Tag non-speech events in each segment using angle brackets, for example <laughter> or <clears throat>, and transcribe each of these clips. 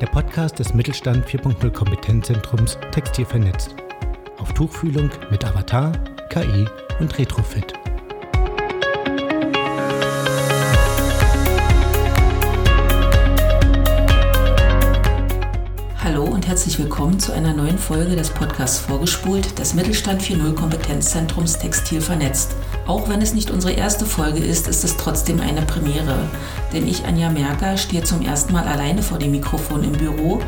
der Podcast des Mittelstand 4.0 Kompetenzzentrums Textil vernetzt. Auf Tuchfühlung mit Avatar, KI und Retrofit. Hallo und herzlich willkommen zu einer neuen Folge des Podcasts Vorgespult des Mittelstand 4.0 Kompetenzzentrums Textil vernetzt. Auch wenn es nicht unsere erste Folge ist, ist es trotzdem eine Premiere. Denn ich, Anja Merker, stehe zum ersten Mal alleine vor dem Mikrofon im Büro,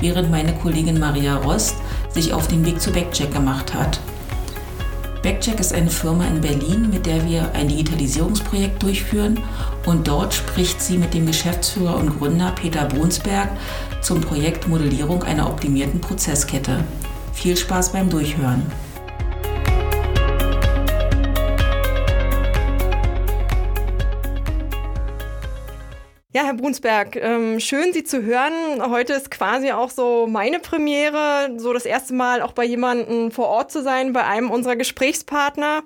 während meine Kollegin Maria Rost sich auf den Weg zu Backcheck gemacht hat. Backcheck ist eine Firma in Berlin, mit der wir ein Digitalisierungsprojekt durchführen und dort spricht sie mit dem Geschäftsführer und Gründer Peter Brunsberg zum Projekt Modellierung einer optimierten Prozesskette. Viel Spaß beim Durchhören. Ja, Herr Brunsberg, ähm, schön Sie zu hören. Heute ist quasi auch so meine Premiere, so das erste Mal auch bei jemandem vor Ort zu sein, bei einem unserer Gesprächspartner.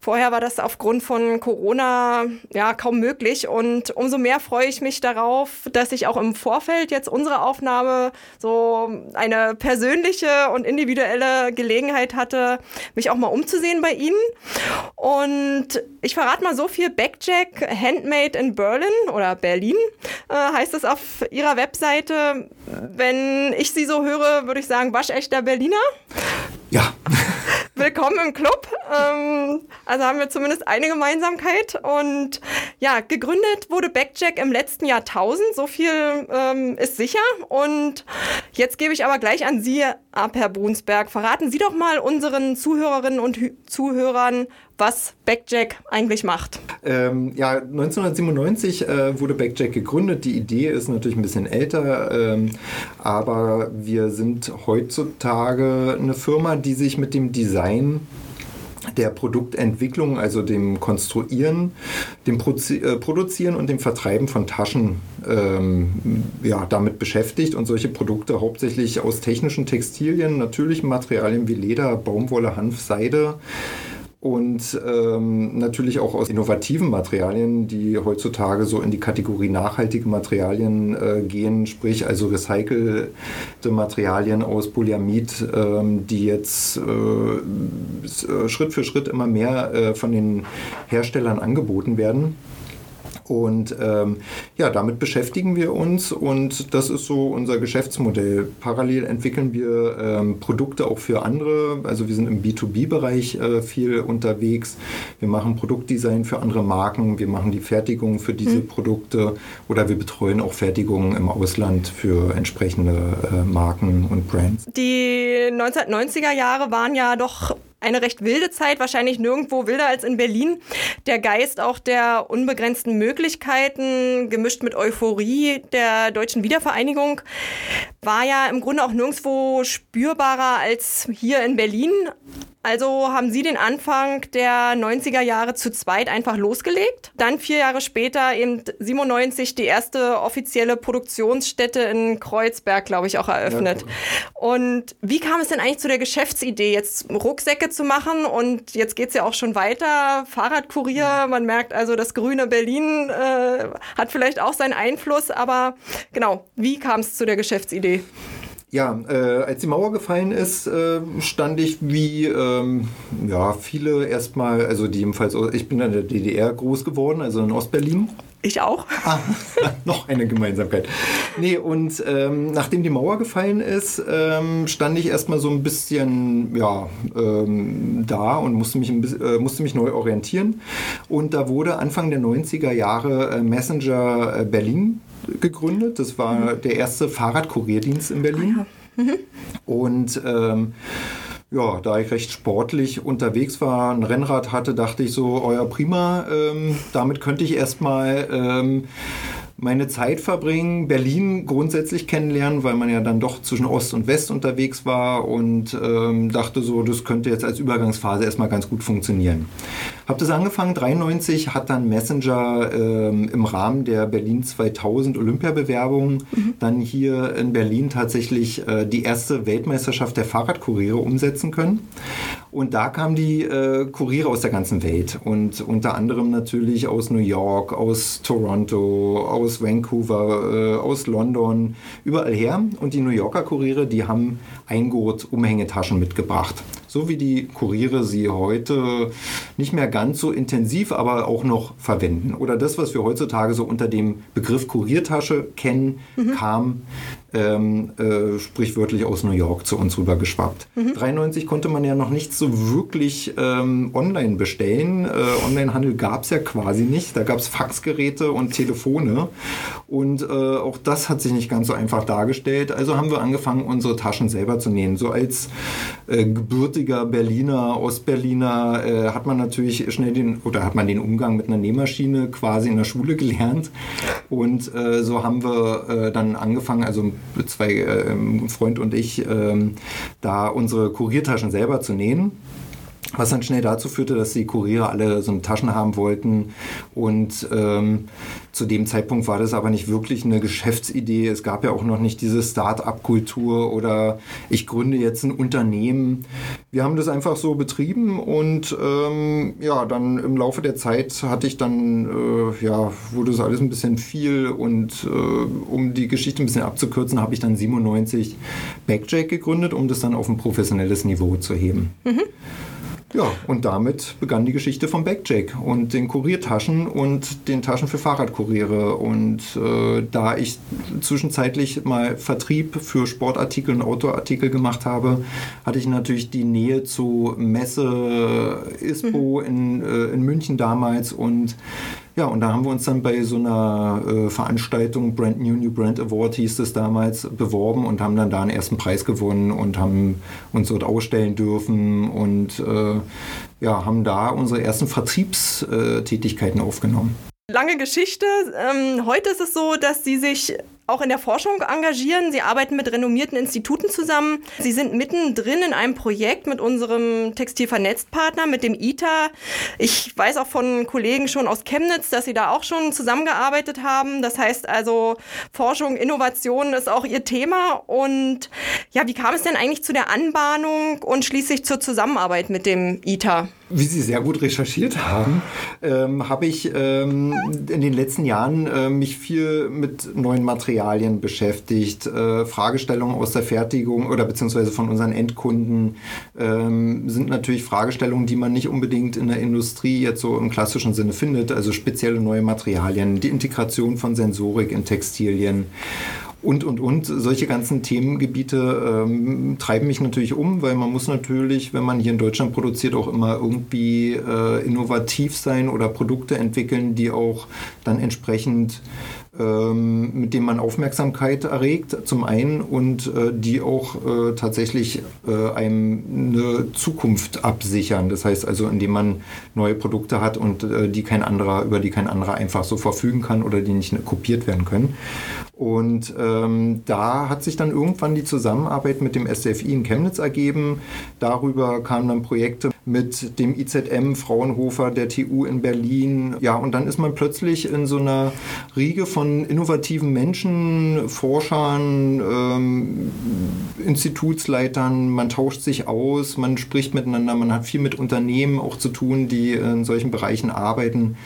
Vorher war das aufgrund von Corona ja kaum möglich und umso mehr freue ich mich darauf, dass ich auch im Vorfeld jetzt unsere Aufnahme so eine persönliche und individuelle Gelegenheit hatte, mich auch mal umzusehen bei Ihnen. Und ich verrate mal so viel Backjack Handmade in Berlin oder Berlin äh, heißt es auf ihrer Webseite. Wenn ich sie so höre, würde ich sagen, waschechter Berliner. Ja. <laughs> Willkommen im Club. Ähm, also haben wir zumindest eine Gemeinsamkeit. Und ja, gegründet wurde Backjack im letzten Jahrtausend. So viel ähm, ist sicher. Und jetzt gebe ich aber gleich an Sie ab, Herr Brunsberg. Verraten Sie doch mal unseren Zuhörerinnen und Zuhörern, was Backjack eigentlich macht. Ähm, ja, 1997 äh, wurde Backjack gegründet. Die Idee ist natürlich ein bisschen älter, ähm, aber wir sind heutzutage eine Firma, die sich mit dem Design der Produktentwicklung, also dem Konstruieren, dem Prozi äh, Produzieren und dem Vertreiben von Taschen ähm, ja, damit beschäftigt und solche Produkte hauptsächlich aus technischen Textilien, natürlichen Materialien wie Leder, Baumwolle, Hanf, Seide, und ähm, natürlich auch aus innovativen Materialien, die heutzutage so in die Kategorie nachhaltige Materialien äh, gehen, sprich also recycelte Materialien aus Polyamid, ähm, die jetzt äh, Schritt für Schritt immer mehr äh, von den Herstellern angeboten werden. Und ähm, ja, damit beschäftigen wir uns und das ist so unser Geschäftsmodell. Parallel entwickeln wir ähm, Produkte auch für andere. Also wir sind im B2B-Bereich äh, viel unterwegs. Wir machen Produktdesign für andere Marken. Wir machen die Fertigung für diese mhm. Produkte oder wir betreuen auch Fertigungen im Ausland für entsprechende äh, Marken und Brands. Die 1990er Jahre waren ja doch eine recht wilde Zeit, wahrscheinlich nirgendwo wilder als in Berlin. Der Geist auch der unbegrenzten Möglichkeiten, gemischt mit Euphorie der deutschen Wiedervereinigung, war ja im Grunde auch nirgendwo spürbarer als hier in Berlin. Also haben Sie den Anfang der 90er Jahre zu zweit einfach losgelegt. Dann vier Jahre später, eben 97, die erste offizielle Produktionsstätte in Kreuzberg, glaube ich, auch eröffnet. Ja. Und wie kam es denn eigentlich zu der Geschäftsidee, jetzt Rucksäcke zu machen? Und jetzt geht es ja auch schon weiter. Fahrradkurier, man merkt also, das grüne Berlin äh, hat vielleicht auch seinen Einfluss. Aber genau, wie kam es zu der Geschäftsidee? Ja, äh, als die Mauer gefallen ist, äh, stand ich wie ähm, ja, viele erstmal, also die jedenfalls, ich bin in der DDR groß geworden, also in Ostberlin. Ich auch. Ah, <laughs> noch eine Gemeinsamkeit. Nee, und ähm, nachdem die Mauer gefallen ist, ähm, stand ich erstmal so ein bisschen ja, ähm, da und musste mich, ein äh, musste mich neu orientieren. Und da wurde Anfang der 90er Jahre äh, Messenger äh, Berlin gegründet. Das war mhm. der erste Fahrradkurierdienst in Berlin. Ah, mhm. Und ähm, ja, da ich recht sportlich unterwegs war, ein Rennrad hatte, dachte ich so, euer oh prima, ähm, damit könnte ich erstmal ähm, meine Zeit verbringen, Berlin grundsätzlich kennenlernen, weil man ja dann doch zwischen Ost und West unterwegs war und ähm, dachte so, das könnte jetzt als Übergangsphase erstmal ganz gut funktionieren. Habe das angefangen, 93 hat dann Messenger ähm, im Rahmen der Berlin 2000 Olympiabewerbung mhm. dann hier in Berlin tatsächlich äh, die erste Weltmeisterschaft der Fahrradkuriere umsetzen können. Und da kamen die äh, Kuriere aus der ganzen Welt und unter anderem natürlich aus New York, aus Toronto, aus Vancouver, äh, aus London, überall her. Und die New Yorker Kuriere, die haben Eingurt Umhängetaschen mitgebracht so wie die Kuriere sie heute nicht mehr ganz so intensiv, aber auch noch verwenden. Oder das, was wir heutzutage so unter dem Begriff Kuriertasche kennen, mhm. kam ähm, äh, sprichwörtlich aus New York zu uns rüber geschwappt. Mhm. 93 konnte man ja noch nicht so wirklich ähm, online bestellen. Äh, Onlinehandel gab es ja quasi nicht. Da gab es Faxgeräte und Telefone. Und äh, auch das hat sich nicht ganz so einfach dargestellt. Also haben wir angefangen, unsere Taschen selber zu nähen. So als äh, gebürtiger Berliner, Ostberliner äh, hat man natürlich schnell den, oder hat man den Umgang mit einer Nähmaschine quasi in der Schule gelernt. Und äh, so haben wir dann angefangen, also zwei äh, Freund und ich, äh, da unsere Kuriertaschen selber zu nähen. Was dann schnell dazu führte, dass die Kuriere alle so eine Taschen haben wollten. Und ähm, zu dem Zeitpunkt war das aber nicht wirklich eine Geschäftsidee. Es gab ja auch noch nicht diese Start-up-Kultur oder ich gründe jetzt ein Unternehmen. Wir haben das einfach so betrieben und ähm, ja, dann im Laufe der Zeit hatte ich dann, äh, ja, wurde es alles ein bisschen viel und äh, um die Geschichte ein bisschen abzukürzen, habe ich dann 97 Backjack gegründet, um das dann auf ein professionelles Niveau zu heben. Mhm. Ja, und damit begann die Geschichte vom Backjack und den Kuriertaschen und den Taschen für Fahrradkuriere. Und äh, da ich zwischenzeitlich mal Vertrieb für Sportartikel und Outdoorartikel gemacht habe, hatte ich natürlich die Nähe zu Messe ISPO mhm. in, äh, in München damals und ja, und da haben wir uns dann bei so einer äh, Veranstaltung, Brand New New Brand Award hieß es damals, beworben und haben dann da einen ersten Preis gewonnen und haben uns dort ausstellen dürfen und äh, ja, haben da unsere ersten Vertriebstätigkeiten aufgenommen. Lange Geschichte. Ähm, heute ist es so, dass Sie sich auch in der Forschung engagieren. Sie arbeiten mit renommierten Instituten zusammen. Sie sind mittendrin in einem Projekt mit unserem Textilvernetztpartner, mit dem ITA. Ich weiß auch von Kollegen schon aus Chemnitz, dass Sie da auch schon zusammengearbeitet haben. Das heißt also, Forschung, Innovation ist auch Ihr Thema. Und ja, wie kam es denn eigentlich zu der Anbahnung und schließlich zur Zusammenarbeit mit dem ITA? Wie Sie sehr gut recherchiert haben, ähm, habe ich ähm, in den letzten Jahren äh, mich viel mit neuen Materialien beschäftigt, äh, Fragestellungen aus der Fertigung oder beziehungsweise von unseren Endkunden ähm, sind natürlich Fragestellungen, die man nicht unbedingt in der Industrie jetzt so im klassischen Sinne findet, also spezielle neue Materialien, die Integration von Sensorik in Textilien und, und, und. Solche ganzen Themengebiete ähm, treiben mich natürlich um, weil man muss natürlich, wenn man hier in Deutschland produziert, auch immer irgendwie äh, innovativ sein oder Produkte entwickeln, die auch dann entsprechend ähm, mit denen man Aufmerksamkeit erregt, zum einen, und äh, die auch äh, tatsächlich äh, einem eine Zukunft absichern. Das heißt also, indem man neue Produkte hat und äh, die kein anderer, über die kein anderer einfach so verfügen kann oder die nicht kopiert werden können. Und ähm, da hat sich dann irgendwann die Zusammenarbeit mit dem SDFI in Chemnitz ergeben. Darüber kamen dann Projekte mit dem IZM Fraunhofer, der TU in Berlin. Ja, und dann ist man plötzlich in so einer Riege von innovativen Menschen, Forschern, ähm, Institutsleitern. Man tauscht sich aus, man spricht miteinander, man hat viel mit Unternehmen auch zu tun, die in solchen Bereichen arbeiten.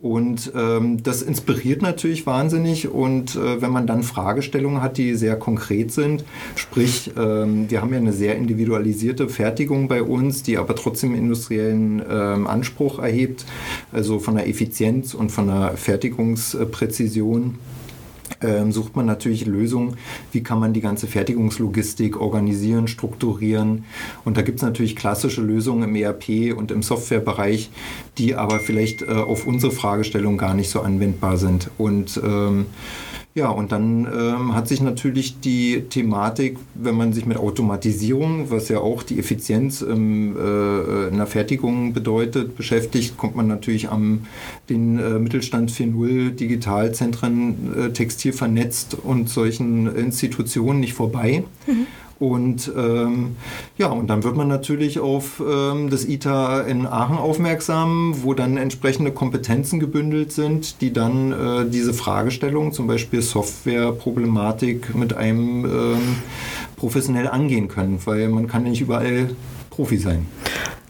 Und ähm, das inspiriert natürlich wahnsinnig. Und äh, wenn man dann Fragestellungen hat, die sehr konkret sind, sprich, ähm, wir haben ja eine sehr individualisierte Fertigung bei uns, die aber trotzdem industriellen ähm, Anspruch erhebt, also von der Effizienz und von der Fertigungspräzision ähm, sucht man natürlich Lösungen, wie kann man die ganze Fertigungslogistik organisieren, strukturieren. Und da gibt es natürlich klassische Lösungen im ERP und im Softwarebereich, die aber vielleicht äh, auf unsere Fragestellung gar nicht so anwendbar sind. Und ähm, Ja, und dann ähm, hat sich natürlich die Thematik, wenn man sich mit Automatisierung, was ja auch die Effizienz ähm, äh, in der Fertigung bedeutet, beschäftigt, kommt man natürlich am den äh, Mittelstand 4.0 Digitalzentren äh, textil vernetzt und solchen Institutionen nicht vorbei. Mhm. Und ähm, ja, und dann wird man natürlich auf ähm, das ITA in Aachen aufmerksam, wo dann entsprechende Kompetenzen gebündelt sind, die dann äh, diese Fragestellung, zum Beispiel Softwareproblematik, mit einem ähm, professionell angehen können, weil man kann nicht überall Profi sein.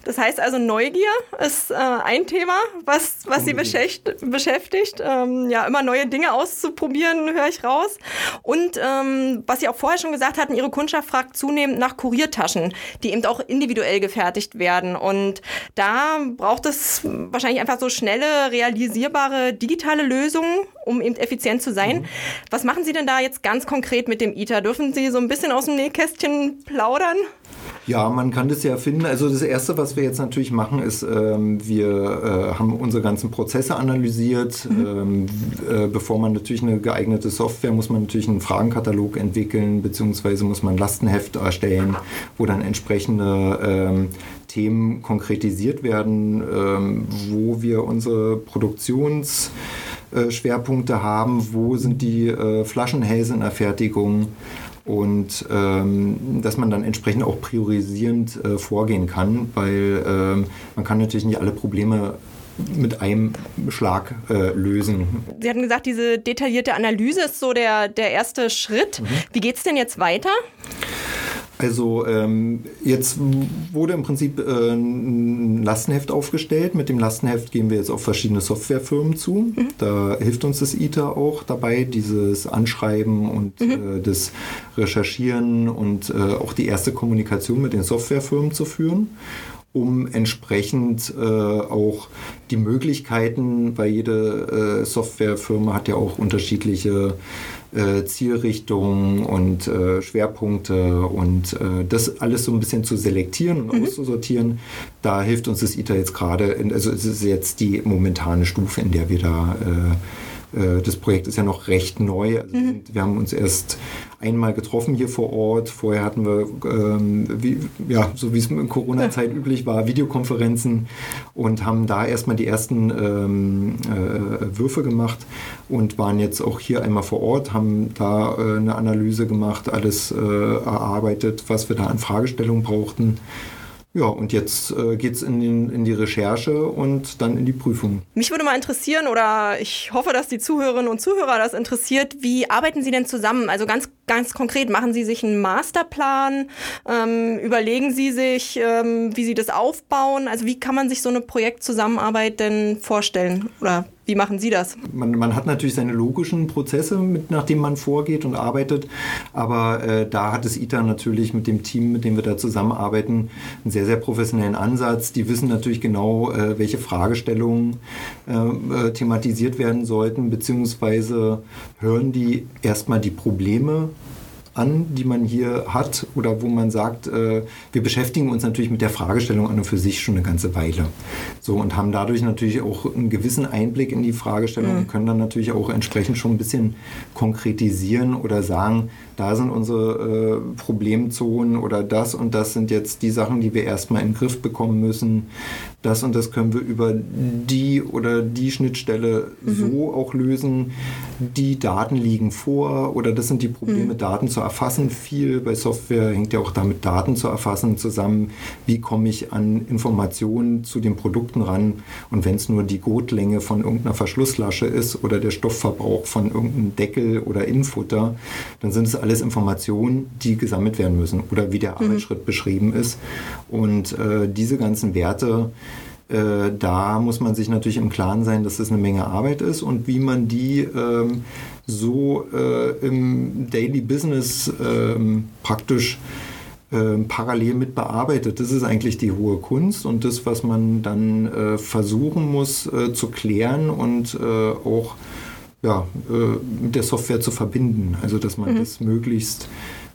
Das heißt also, Neugier ist äh, ein Thema, was, was Sie beschäftigt. Ähm, ja, immer neue Dinge auszuprobieren, höre ich raus. Und ähm, was Sie auch vorher schon gesagt hatten, Ihre Kundschaft fragt zunehmend nach Kuriertaschen, die eben auch individuell gefertigt werden. Und da braucht es wahrscheinlich einfach so schnelle, realisierbare digitale Lösungen, um eben effizient zu sein. Mhm. Was machen Sie denn da jetzt ganz konkret mit dem ITER? Dürfen Sie so ein bisschen aus dem Nähkästchen plaudern? Ja, man kann das ja finden. Also das Erste, was wir jetzt natürlich machen, ist, ähm, wir äh, haben unsere ganzen Prozesse analysiert. Mhm. Ähm, äh, bevor man natürlich eine geeignete Software, muss man natürlich einen Fragenkatalog entwickeln, beziehungsweise muss man ein Lastenheft erstellen, wo dann entsprechende ähm, Themen konkretisiert werden, ähm, wo wir unsere Produktionsschwerpunkte haben, wo sind die äh, Flaschenhälse in der Fertigung und ähm, dass man dann entsprechend auch priorisierend äh, vorgehen kann, weil ähm, man kann natürlich nicht alle Probleme mit einem Schlag äh, lösen. Sie hatten gesagt, diese detaillierte Analyse ist so der, der erste Schritt. Mhm. Wie geht es denn jetzt weiter? Also ähm, jetzt wurde im Prinzip äh, ein Lastenheft aufgestellt. Mit dem Lastenheft gehen wir jetzt auf verschiedene Softwarefirmen zu. Mhm. Da hilft uns das ITER auch dabei, dieses Anschreiben und mhm. äh, das Recherchieren und äh, auch die erste Kommunikation mit den Softwarefirmen zu führen um entsprechend äh, auch die Möglichkeiten, weil jede äh, Softwarefirma hat ja auch unterschiedliche äh, Zielrichtungen und äh, Schwerpunkte und äh, das alles so ein bisschen zu selektieren und mhm. auszusortieren. Da hilft uns das ITER jetzt gerade, also es ist jetzt die momentane Stufe, in der wir da äh, das Projekt ist ja noch recht neu. Also mhm. Wir haben uns erst einmal getroffen hier vor Ort. Vorher hatten wir, ähm, wie, ja, so wie es in Corona-Zeit <laughs> üblich war, Videokonferenzen und haben da erstmal die ersten ähm, äh, Würfe gemacht und waren jetzt auch hier einmal vor Ort, haben da äh, eine Analyse gemacht, alles äh, erarbeitet, was wir da an Fragestellungen brauchten. Ja, und jetzt äh, geht es in, in die Recherche und dann in die Prüfung. Mich würde mal interessieren, oder ich hoffe, dass die Zuhörerinnen und Zuhörer das interessiert, wie arbeiten Sie denn zusammen? Also ganz, ganz konkret, machen Sie sich einen Masterplan? Ähm, überlegen Sie sich, ähm, wie Sie das aufbauen? Also wie kann man sich so eine Projektzusammenarbeit denn vorstellen? Oder wie machen Sie das? Man, man, hat natürlich seine logischen Prozesse, mit, nach denen man vorgeht und arbeitet. Aber äh, da hat es ITER natürlich mit dem Team, mit dem wir da zusammenarbeiten, einen sehr, sehr professionellen Ansatz. Die wissen natürlich genau, äh, welche Fragestellungen äh, äh thematisiert werden sollten, beziehungsweise hören die erstmal die Probleme an, die man hier hat oder wo man sagt, äh, wir beschäftigen uns natürlich mit der Fragestellung an und für sich schon eine ganze Weile. So und haben dadurch natürlich auch einen gewissen Einblick in die Fragestellung mhm. und können dann natürlich auch entsprechend schon ein bisschen konkretisieren oder sagen, da sind unsere äh, Problemzonen oder das und das sind jetzt die Sachen, die wir erstmal in den Griff bekommen müssen. Das und das können wir über die oder die Schnittstelle mhm. so auch lösen. Die Daten liegen vor oder das sind die Probleme, mhm. Daten zu erfassen. Viel bei Software hängt ja auch damit, Daten zu erfassen zusammen. Wie komme ich an Informationen zu den Produkten ran? Und wenn es nur die Gotlänge von irgendeiner Verschlusslasche ist oder der Stoffverbrauch von irgendeinem Deckel oder Infutter, dann sind es alles Informationen, die gesammelt werden müssen oder wie der mhm. Arbeitsschritt mhm. beschrieben ist. Und äh, diese ganzen Werte, äh, da muss man sich natürlich im Klaren sein, dass das eine Menge Arbeit ist und wie man die ähm, so äh, im Daily Business ähm, praktisch ähm, parallel mit bearbeitet. Das ist eigentlich die hohe Kunst und das, was man dann äh, versuchen muss äh, zu klären und äh, auch ja, äh, mit der Software zu verbinden. Also dass man mhm. das möglichst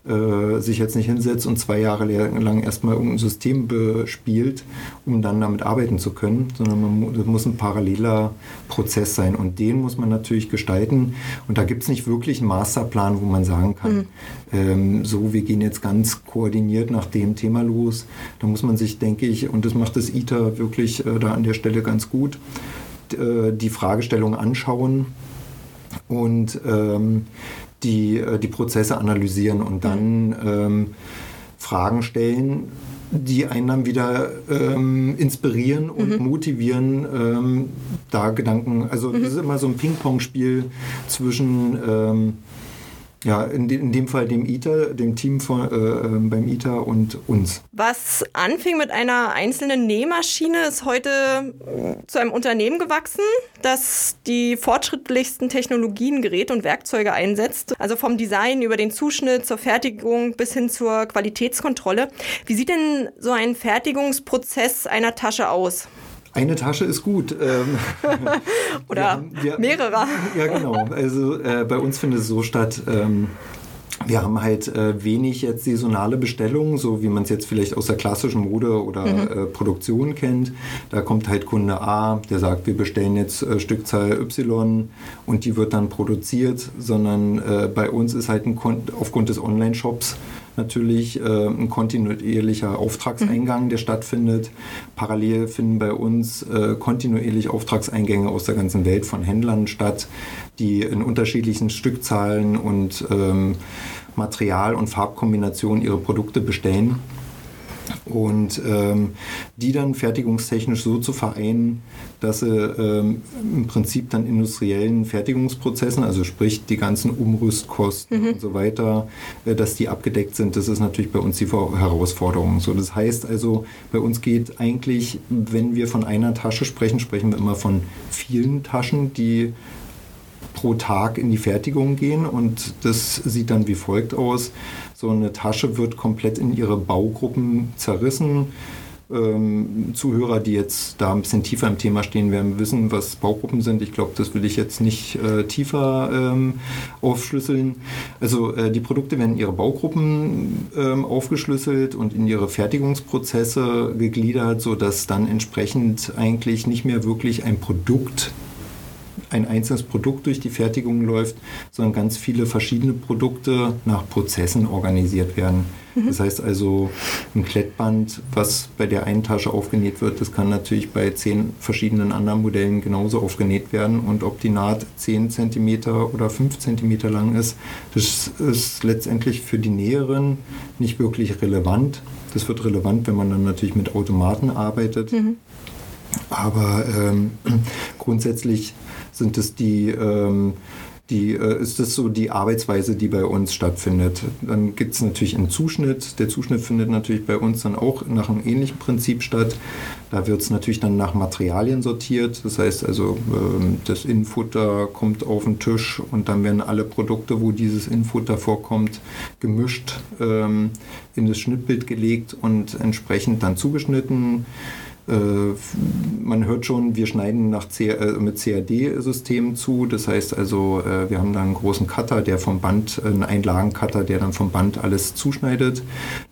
äh, sich jetzt nicht hinsetzt und zwei Jahre lang erstmal irgendein System bespielt, um dann damit arbeiten zu können, sondern man, das muss ein paralleler Prozess sein und den muss man natürlich gestalten und da gibt es nicht wirklich einen Masterplan, wo man sagen kann, mhm. ähm, so wir gehen jetzt ganz koordiniert nach dem Thema los. Da muss man sich, denke ich, und das macht das ITER wirklich äh, da an der Stelle ganz gut, äh, die Fragestellung anschauen und ähm, die, äh, die Prozesse analysieren und dann ähm, Fragen stellen, die einen dann wieder ähm, inspirieren und mhm. motivieren, ähm, da Gedanken, also mhm. das ist immer so ein Ping-Pong-Spiel zwischen ähm, ja, in, de, in, dem Fall dem ITER, dem Team von, äh, ähm, beim ITER und uns. Was anfing mit einer einzelnen Nähmaschine, ist heute äh, zu einem Unternehmen gewachsen, das die fortschrittlichsten Technologien, Geräte und Werkzeuge einsetzt. Also vom Design über den Zuschnitt zur Fertigung bis hin zur Qualitätskontrolle. Wie sieht denn so ein Fertigungsprozess einer Tasche aus? Eine Tasche ist gut. Ähm, <laughs> Oder wir, wir, mehrere. Ja, genau. Also äh, bei uns findet es so statt. Ähm, wir haben halt äh, wenig jetzt saisonale Bestellungen, so wie man es jetzt vielleicht aus der klassischen Mode oder mhm. äh, Produktion kennt. Da kommt halt Kunde A, der sagt, wir bestellen jetzt äh, Stückzahl Y und die wird dann produziert, sondern äh, bei uns ist halt ein Kon aufgrund des Online-Shops natürlich äh, ein kontinuierlicher Auftragseingang, mhm. der stattfindet. Parallel finden bei uns äh, kontinuierlich Auftragseingänge aus der ganzen Welt von Händlern statt, die in unterschiedlichen Stückzahlen und ähm, Material- und Farbkombinationen ihre Produkte bestellen und ähm, die dann fertigungstechnisch so zu vereinen, dass sie ähm, im Prinzip dann industriellen Fertigungsprozessen, also sprich die ganzen Umrüstkosten mhm. und so weiter, äh, dass die abgedeckt sind, das ist natürlich bei uns die Herausforderung. So, das heißt also, bei uns geht eigentlich, wenn wir von einer Tasche sprechen, sprechen wir immer von vielen Taschen, die pro Tag in die Fertigung gehen und das sieht dann wie folgt aus. So eine Tasche wird komplett in ihre Baugruppen zerrissen. Ähm, Zuhörer, die jetzt da ein bisschen tiefer im Thema stehen, werden wissen, was Baugruppen sind. Ich glaube, das will ich jetzt nicht äh, tiefer ähm, aufschlüsseln. Also äh, die Produkte werden in ihre Baugruppen ähm, aufgeschlüsselt und in ihre Fertigungsprozesse gegliedert, sodass dann entsprechend eigentlich nicht mehr wirklich ein Produkt ein einzelnes Produkt durch die Fertigung läuft, sondern ganz viele verschiedene Produkte nach Prozessen organisiert werden. Mhm. Das heißt also, ein Klettband, was bei der einen Tasche aufgenäht wird, das kann natürlich bei zehn verschiedenen anderen Modellen genauso aufgenäht werden. Und ob die Naht 10 cm oder 5 cm lang ist, das ist letztendlich für die Näherin nicht wirklich relevant. Das wird relevant, wenn man dann natürlich mit Automaten arbeitet. Mhm. Aber ähm, <clears throat> grundsätzlich sind es die, ähm, die, äh, ist das so die Arbeitsweise, die bei uns stattfindet. Dann gibt es natürlich einen Zuschnitt. Der Zuschnitt findet natürlich bei uns dann auch nach einem ähnlichen Prinzip statt. Da wird es natürlich dann nach Materialien sortiert. Das heißt also, ähm, das Infutter kommt auf den Tisch und dann werden alle Produkte, wo dieses Infutter vorkommt, gemischt ähm, in das Schnittbild gelegt und entsprechend dann zugeschnitten. Äh, man hört schon, wir schneiden nach C äh, mit CAD-Systemen zu. Das heißt also, äh, wir haben da einen großen Cutter, der vom Band, einen Einlagen-Cutter, der dann vom Band alles zuschneidet.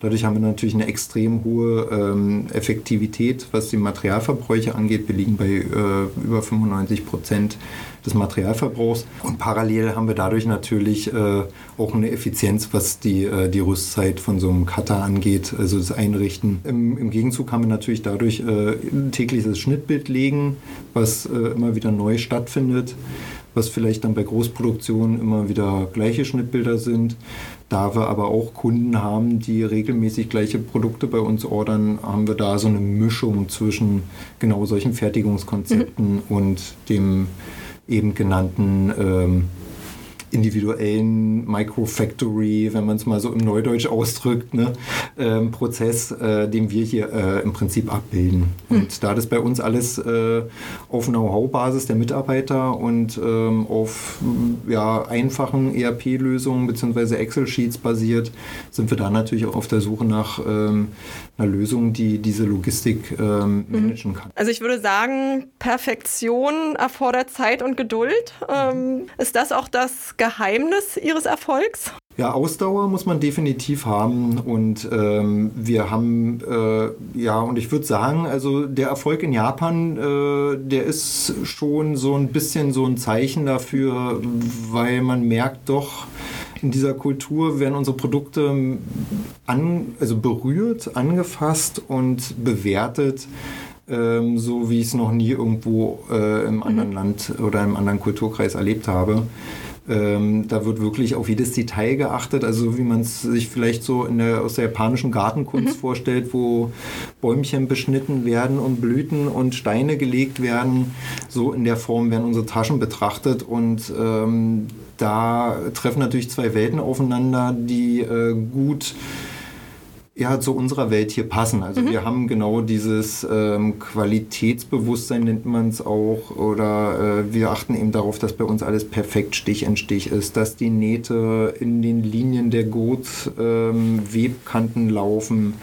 Dadurch haben wir natürlich eine extrem hohe ähm, Effektivität, was die Materialverbräuche angeht. Wir liegen bei über 95 Prozent des Materialverbrauchs. Und parallel haben wir dadurch natürlich äh, auch eine Effizienz, was die, äh, die Rüstzeit von so einem Cutter angeht, also das Einrichten. Im, im Gegenzug haben wir natürlich dadurch äh, tägliches Schnittbild legen, was äh, immer wieder neu stattfindet was vielleicht dann bei Großproduktionen immer wieder gleiche Schnittbilder sind. Da wir aber auch Kunden haben, die regelmäßig gleiche Produkte bei uns ordern, haben wir da so eine Mischung zwischen genau solchen Fertigungskonzepten mhm. und dem eben genannten ähm, individuellen Microfactory, wenn man es mal so im Neudeutsch ausdrückt, ne, ähm, Prozess, äh, den wir hier äh, im Prinzip abbilden. Mhm. Und da das bei uns alles äh, auf Know-how-Basis der Mitarbeiter und ähm, auf ja, einfachen ERP-Lösungen bzw. Excel-Sheets basiert, sind wir da natürlich auch auf der Suche nach ähm, einer Lösung, die diese Logistik ähm, mhm. managen kann. Also ich würde sagen, Perfektion erfordert Zeit und Geduld. Ähm, ist das auch das Geheimnis Ihres Erfolgs? Ja, Ausdauer muss man definitiv haben und ähm, wir haben, äh, ja, und ich würde sagen, also der Erfolg in Japan, äh, der ist schon so ein bisschen so ein Zeichen dafür, weil man merkt doch, in dieser Kultur werden unsere Produkte an, also berührt, angefasst und bewertet ähm, so wie ich es noch nie irgendwo äh, im anderen mhm. Land oder im anderen Kulturkreis erlebt habe. Ähm, da wird wirklich auf jedes Detail geachtet, also wie man es sich vielleicht so in der, aus der japanischen Gartenkunst mhm. vorstellt, wo Bäumchen beschnitten werden und Blüten und Steine gelegt werden. So in der Form werden unsere Taschen betrachtet und ähm, da treffen natürlich zwei Welten aufeinander, die äh, gut ja, zu unserer Welt hier passen. Also mhm. wir haben genau dieses ähm, Qualitätsbewusstsein, nennt man es auch, oder äh, wir achten eben darauf, dass bei uns alles perfekt Stich in Stich ist, dass die Nähte in den Linien der Gurt-Webkanten ähm, laufen,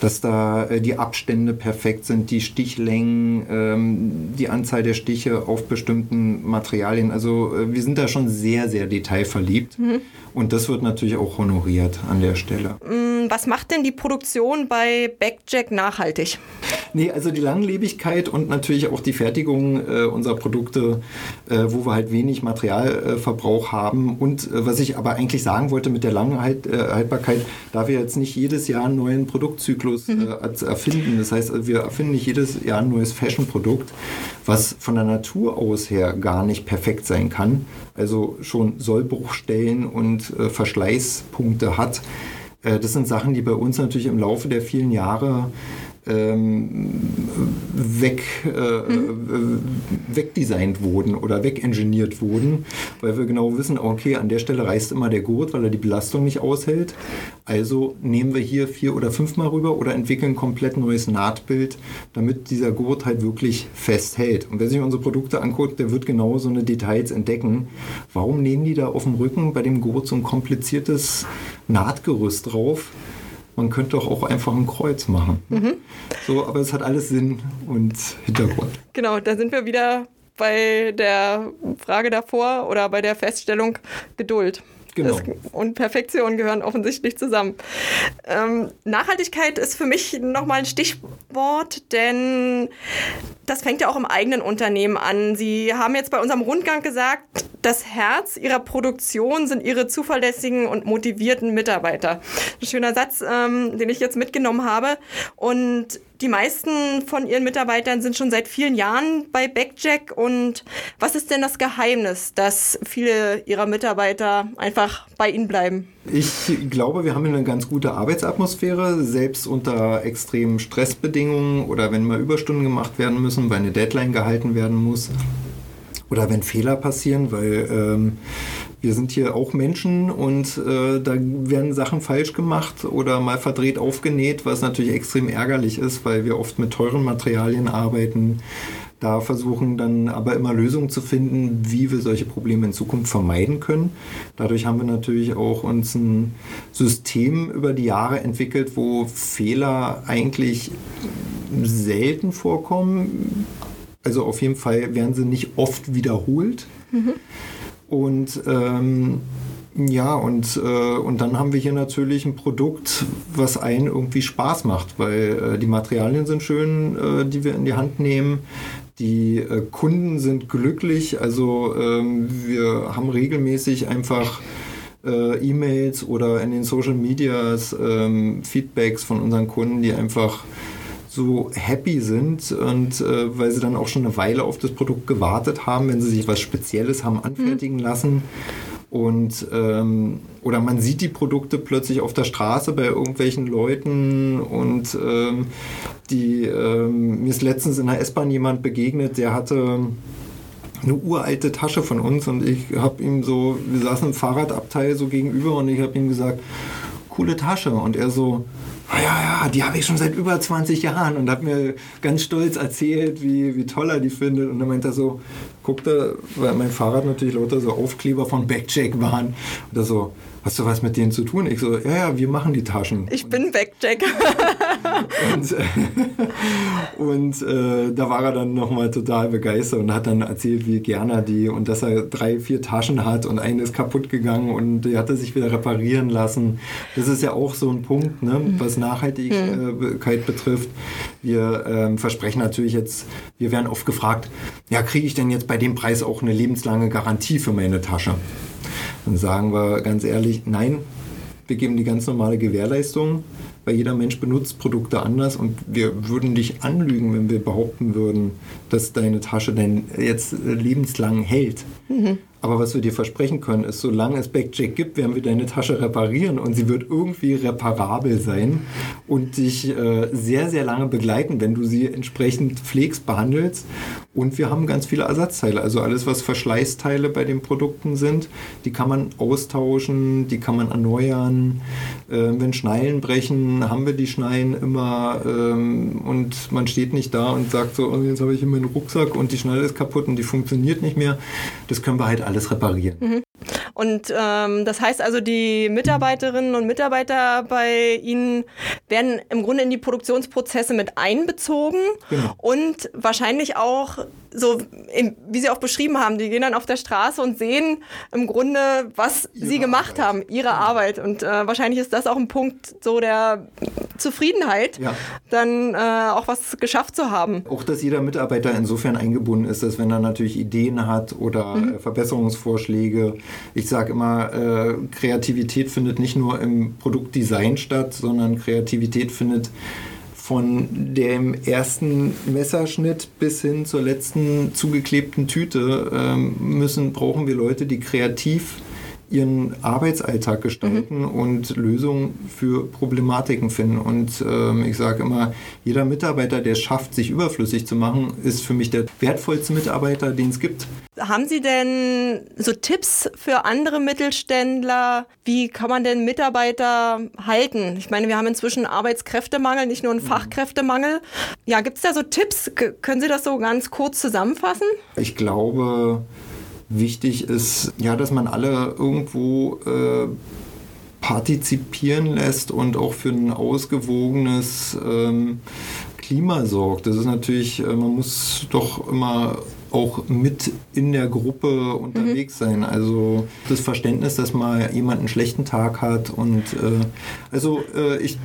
dass da äh, die Abstände perfekt sind, die Stichlängen, ähm, die Anzahl der Stiche auf bestimmten Materialien. Also äh, wir sind da schon sehr, sehr detailverliebt. Mhm. Und das wird natürlich auch honoriert an der Stelle. Mm, was macht denn die Produktion bei Backjack nachhaltig? Nee, also die Langlebigkeit und natürlich auch die Fertigung äh, unserer Produkte, äh, wo wir halt wenig Materialverbrauch äh, haben. Und äh, was ich aber eigentlich sagen wollte mit der Langhaltbarkeit, äh, da wir jetzt nicht jedes Jahr einen neuen Produktzyklus mhm. Äh, erfinden. Das heißt, wir erfinden nicht jedes Jahr ein neues Fashion-Produkt, was von der Natur aus her gar nicht perfekt sein kann. Also schon Sollbruchstellen und Verschleißpunkte hat. Das sind Sachen, die bei uns natürlich im Laufe der vielen Jahre ähm, weg, äh, mhm. wegdesignt wurden oder wegengineert wurden, weil wir genau wissen, okay, an der Stelle reißt immer der Gurt, weil er die Belastung nicht aushält. Also nehmen wir hier vier oder fünfmal rüber oder entwickeln ein komplett neues Nahtbild, damit dieser Gurt halt wirklich festhält. Und wer sich unsere Produkte anguckt, der wird genau so eine Details entdecken. Warum nehmen die da auf dem Rücken bei dem Gurt so ein kompliziertes Nahtgerüst drauf? Man könnte doch auch einfach ein Kreuz machen. Mhm. So, aber es hat alles Sinn und Hintergrund. Genau, da sind wir wieder bei der Frage davor oder bei der Feststellung Geduld. Genau. Das und Perfektion gehören offensichtlich zusammen. Ähm, Nachhaltigkeit ist für mich nochmal ein Stichwort, denn das fängt ja auch im eigenen Unternehmen an. Sie haben jetzt bei unserem Rundgang gesagt, das Herz Ihrer Produktion sind Ihre zuverlässigen und motivierten Mitarbeiter. Ein schöner Satz, ähm, den ich jetzt mitgenommen habe. Und die meisten von Ihren Mitarbeitern sind schon seit vielen Jahren bei Backjack. Und was ist denn das Geheimnis, dass viele Ihrer Mitarbeiter einfach bei Ihnen bleiben? Ich glaube, wir haben eine ganz gute Arbeitsatmosphäre, selbst unter extremen Stressbedingungen oder wenn mal Überstunden gemacht werden müssen, weil eine Deadline gehalten werden muss oder wenn Fehler passieren, weil ähm, wir sind hier auch Menschen und äh, da werden Sachen falsch gemacht oder mal verdreht aufgenäht, was natürlich extrem ärgerlich ist, weil wir oft mit teuren Materialien arbeiten. Da versuchen dann aber immer Lösungen zu finden, wie wir solche Probleme in Zukunft vermeiden können. Dadurch haben wir natürlich auch uns ein System über die Jahre entwickelt, wo Fehler eigentlich selten vorkommen also auf jeden Fall werden sie nicht oft wiederholt. Mhm. Und ähm, ja, und, äh, und dann haben wir hier natürlich ein Produkt, was einen irgendwie Spaß macht, weil äh, die Materialien sind schön, äh, die wir in die Hand nehmen. Die äh, Kunden sind glücklich. Also ähm, wir haben regelmäßig einfach äh, E-Mails oder in den Social Medias ähm, Feedbacks von unseren Kunden, die einfach so happy sind und äh, weil sie dann auch schon eine Weile auf das Produkt gewartet haben, wenn sie sich was Spezielles haben anfertigen mhm. lassen. Und ähm, oder man sieht die Produkte plötzlich auf der Straße bei irgendwelchen Leuten und ähm, die ähm, mir ist letztens in der S-Bahn jemand begegnet, der hatte eine uralte Tasche von uns und ich habe ihm so, wir saßen im Fahrradabteil so gegenüber und ich habe ihm gesagt, coole Tasche und er so, ah ja, ja, die habe ich schon seit über 20 Jahren und hat mir ganz stolz erzählt, wie, wie toll er die findet. Und dann meint er so, guckte, weil mein Fahrrad natürlich lauter so Aufkleber von Backjack waren. Und er so, hast du was mit denen zu tun? Ich so, ja, ja, wir machen die Taschen. Ich bin Backjack. <laughs> und, und äh, da war er dann nochmal total begeistert und hat dann erzählt, wie gerne er die und dass er drei, vier Taschen hat und eine ist kaputt gegangen und die hat er sich wieder reparieren lassen. Das ist ja auch so ein Punkt, ne, was Nachhaltigkeit betrifft. Wir ähm, versprechen natürlich jetzt, wir werden oft gefragt, ja, kriege ich denn jetzt bei dem Preis auch eine lebenslange Garantie für meine Tasche? Dann sagen wir ganz ehrlich, nein, wir geben die ganz normale Gewährleistung, weil jeder Mensch benutzt Produkte anders und wir würden dich anlügen, wenn wir behaupten würden, dass deine Tasche denn jetzt lebenslang hält. Mhm. Aber was wir dir versprechen können, ist, solange es Backjack gibt, werden wir deine Tasche reparieren und sie wird irgendwie reparabel sein und dich äh, sehr, sehr lange begleiten, wenn du sie entsprechend pflegst, behandelst. Und wir haben ganz viele Ersatzteile. Also alles, was Verschleißteile bei den Produkten sind, die kann man austauschen, die kann man erneuern. Äh, wenn Schnallen brechen, haben wir die Schnallen immer ähm, und man steht nicht da und sagt so, oh, jetzt habe ich in meinen Rucksack und die Schnalle ist kaputt und die funktioniert nicht mehr. Das können wir halt alles reparieren. Mhm. Und ähm, das heißt also, die Mitarbeiterinnen und Mitarbeiter bei Ihnen werden im Grunde in die Produktionsprozesse mit einbezogen genau. und wahrscheinlich auch so, wie Sie auch beschrieben haben, die gehen dann auf der Straße und sehen im Grunde, was ihre Sie gemacht Arbeit. haben, Ihre genau. Arbeit. Und äh, wahrscheinlich ist das auch ein Punkt so der Zufriedenheit, ja. dann äh, auch was geschafft zu haben. Auch, dass jeder Mitarbeiter insofern eingebunden ist, dass wenn er natürlich Ideen hat oder mhm. äh, Verbesserungsvorschläge, ich sage immer, äh, Kreativität findet nicht nur im Produktdesign statt, sondern Kreativität findet von dem ersten Messerschnitt bis hin zur letzten zugeklebten Tüte ähm, müssen, brauchen wir Leute, die kreativ ihren Arbeitsalltag gestalten mhm. und Lösungen für Problematiken finden. Und ähm, ich sage immer, jeder Mitarbeiter, der es schafft, sich überflüssig zu machen, ist für mich der wertvollste Mitarbeiter, den es gibt. Haben Sie denn so Tipps für andere Mittelständler? Wie kann man denn Mitarbeiter halten? Ich meine, wir haben inzwischen Arbeitskräftemangel, nicht nur einen mhm. Fachkräftemangel. Ja, gibt es da so Tipps? G können Sie das so ganz kurz zusammenfassen? Ich glaube, wichtig ist, ja, dass man alle irgendwo äh, partizipieren lässt und auch für ein ausgewogenes ähm, Klima sorgt. Das ist natürlich, äh, man muss doch immer auch mit in der Gruppe unterwegs mhm. sein. Also das Verständnis, dass mal jemand einen schlechten Tag hat und äh, also äh, ich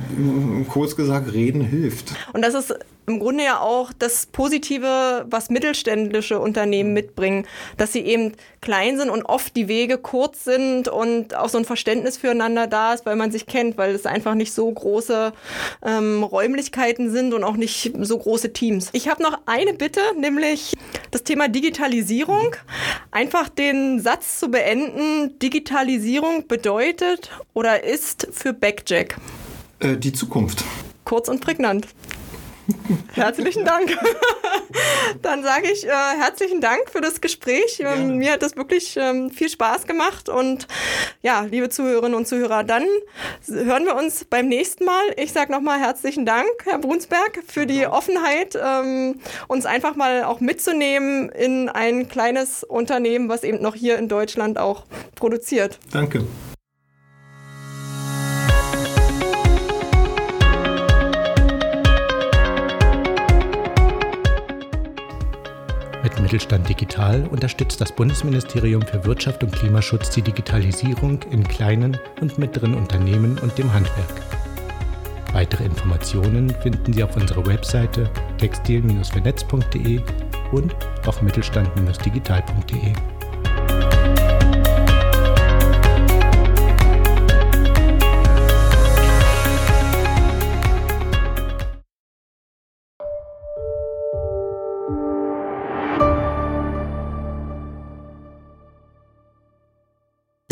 kurz gesagt, reden hilft. Und das ist im Grunde ja auch das Positive, was mittelständische Unternehmen mitbringen, dass sie eben klein sind und oft die Wege kurz sind und auch so ein Verständnis füreinander da ist, weil man sich kennt, weil es einfach nicht so große ähm, Räumlichkeiten sind und auch nicht so große Teams. Ich habe noch eine Bitte, nämlich das Thema Digitalisierung. Einfach den Satz zu beenden, Digitalisierung bedeutet oder ist für Backjack. Äh, die Zukunft. Kurz und prägnant. <laughs> Herzlichen Dank. <laughs> Dann sage ich äh, herzlichen Dank für das Gespräch. Ähm, mir hat das wirklich ähm, viel Spaß gemacht. Und ja, liebe Zuhörerinnen und Zuhörer, dann hören wir uns beim nächsten Mal. Ich sage nochmal herzlichen Dank, Herr Brunsberg, für die Offenheit, ähm, uns einfach mal auch mitzunehmen in ein kleines Unternehmen, was eben noch hier in Deutschland auch produziert. Danke. Mittelstand Digital unterstützt das Bundesministerium für Wirtschaft und Klimaschutz die Digitalisierung in kleinen und mittleren Unternehmen und dem Handwerk. Weitere Informationen finden Sie auf unserer Webseite textil-vernetz.de und auf mittelstand-digital.de.